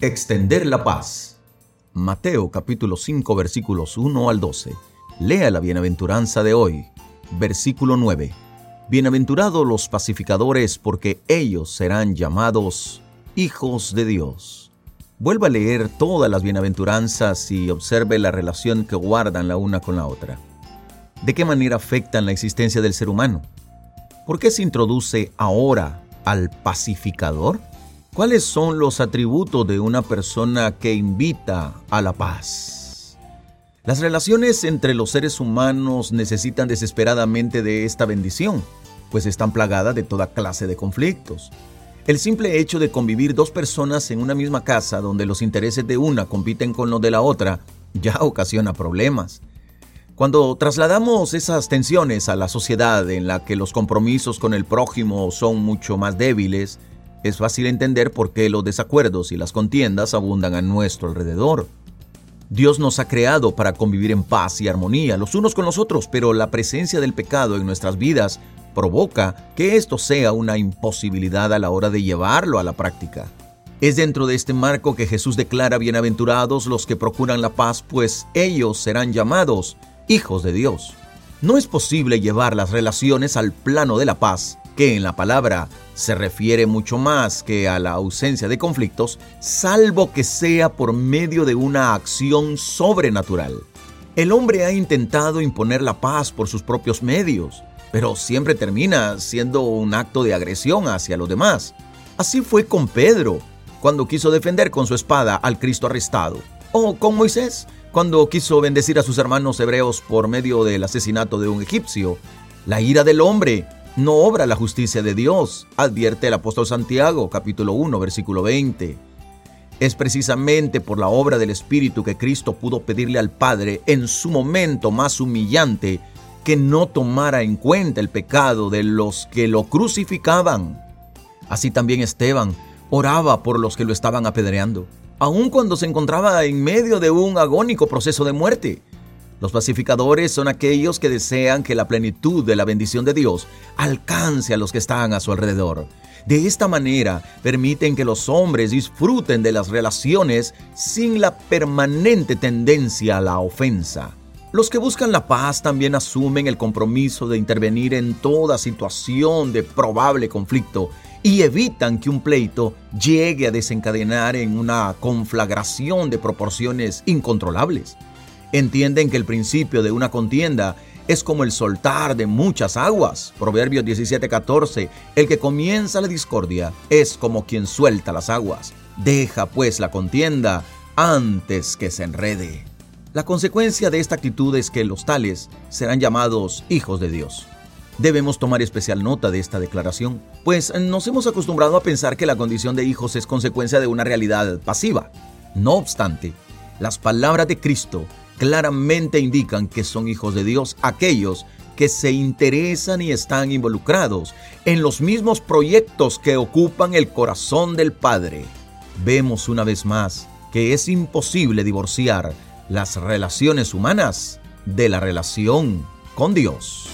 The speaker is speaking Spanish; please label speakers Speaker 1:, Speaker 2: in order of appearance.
Speaker 1: Extender la paz. Mateo capítulo 5 versículos 1 al 12. Lea la bienaventuranza de hoy. Versículo 9. Bienaventurados los pacificadores porque ellos serán llamados hijos de Dios. Vuelva a leer todas las bienaventuranzas y observe la relación que guardan la una con la otra. ¿De qué manera afectan la existencia del ser humano? ¿Por qué se introduce ahora al pacificador? ¿Cuáles son los atributos de una persona que invita a la paz? Las relaciones entre los seres humanos necesitan desesperadamente de esta bendición, pues están plagadas de toda clase de conflictos. El simple hecho de convivir dos personas en una misma casa donde los intereses de una compiten con los de la otra ya ocasiona problemas. Cuando trasladamos esas tensiones a la sociedad en la que los compromisos con el prójimo son mucho más débiles, es fácil entender por qué los desacuerdos y las contiendas abundan a nuestro alrededor. Dios nos ha creado para convivir en paz y armonía los unos con los otros, pero la presencia del pecado en nuestras vidas provoca que esto sea una imposibilidad a la hora de llevarlo a la práctica. Es dentro de este marco que Jesús declara bienaventurados los que procuran la paz, pues ellos serán llamados hijos de Dios. No es posible llevar las relaciones al plano de la paz que en la palabra se refiere mucho más que a la ausencia de conflictos, salvo que sea por medio de una acción sobrenatural. El hombre ha intentado imponer la paz por sus propios medios, pero siempre termina siendo un acto de agresión hacia los demás. Así fue con Pedro, cuando quiso defender con su espada al Cristo arrestado, o con Moisés, cuando quiso bendecir a sus hermanos hebreos por medio del asesinato de un egipcio. La ira del hombre no obra la justicia de Dios, advierte el apóstol Santiago, capítulo 1, versículo 20. Es precisamente por la obra del Espíritu que Cristo pudo pedirle al Padre en su momento más humillante que no tomara en cuenta el pecado de los que lo crucificaban. Así también Esteban oraba por los que lo estaban apedreando, aun cuando se encontraba en medio de un agónico proceso de muerte. Los pacificadores son aquellos que desean que la plenitud de la bendición de Dios alcance a los que están a su alrededor. De esta manera permiten que los hombres disfruten de las relaciones sin la permanente tendencia a la ofensa. Los que buscan la paz también asumen el compromiso de intervenir en toda situación de probable conflicto y evitan que un pleito llegue a desencadenar en una conflagración de proporciones incontrolables. Entienden que el principio de una contienda es como el soltar de muchas aguas. Proverbios 17:14. El que comienza la discordia es como quien suelta las aguas. Deja pues la contienda antes que se enrede. La consecuencia de esta actitud es que los tales serán llamados hijos de Dios. Debemos tomar especial nota de esta declaración, pues nos hemos acostumbrado a pensar que la condición de hijos es consecuencia de una realidad pasiva. No obstante, las palabras de Cristo claramente indican que son hijos de Dios aquellos que se interesan y están involucrados en los mismos proyectos que ocupan el corazón del Padre. Vemos una vez más que es imposible divorciar las relaciones humanas de la relación con Dios.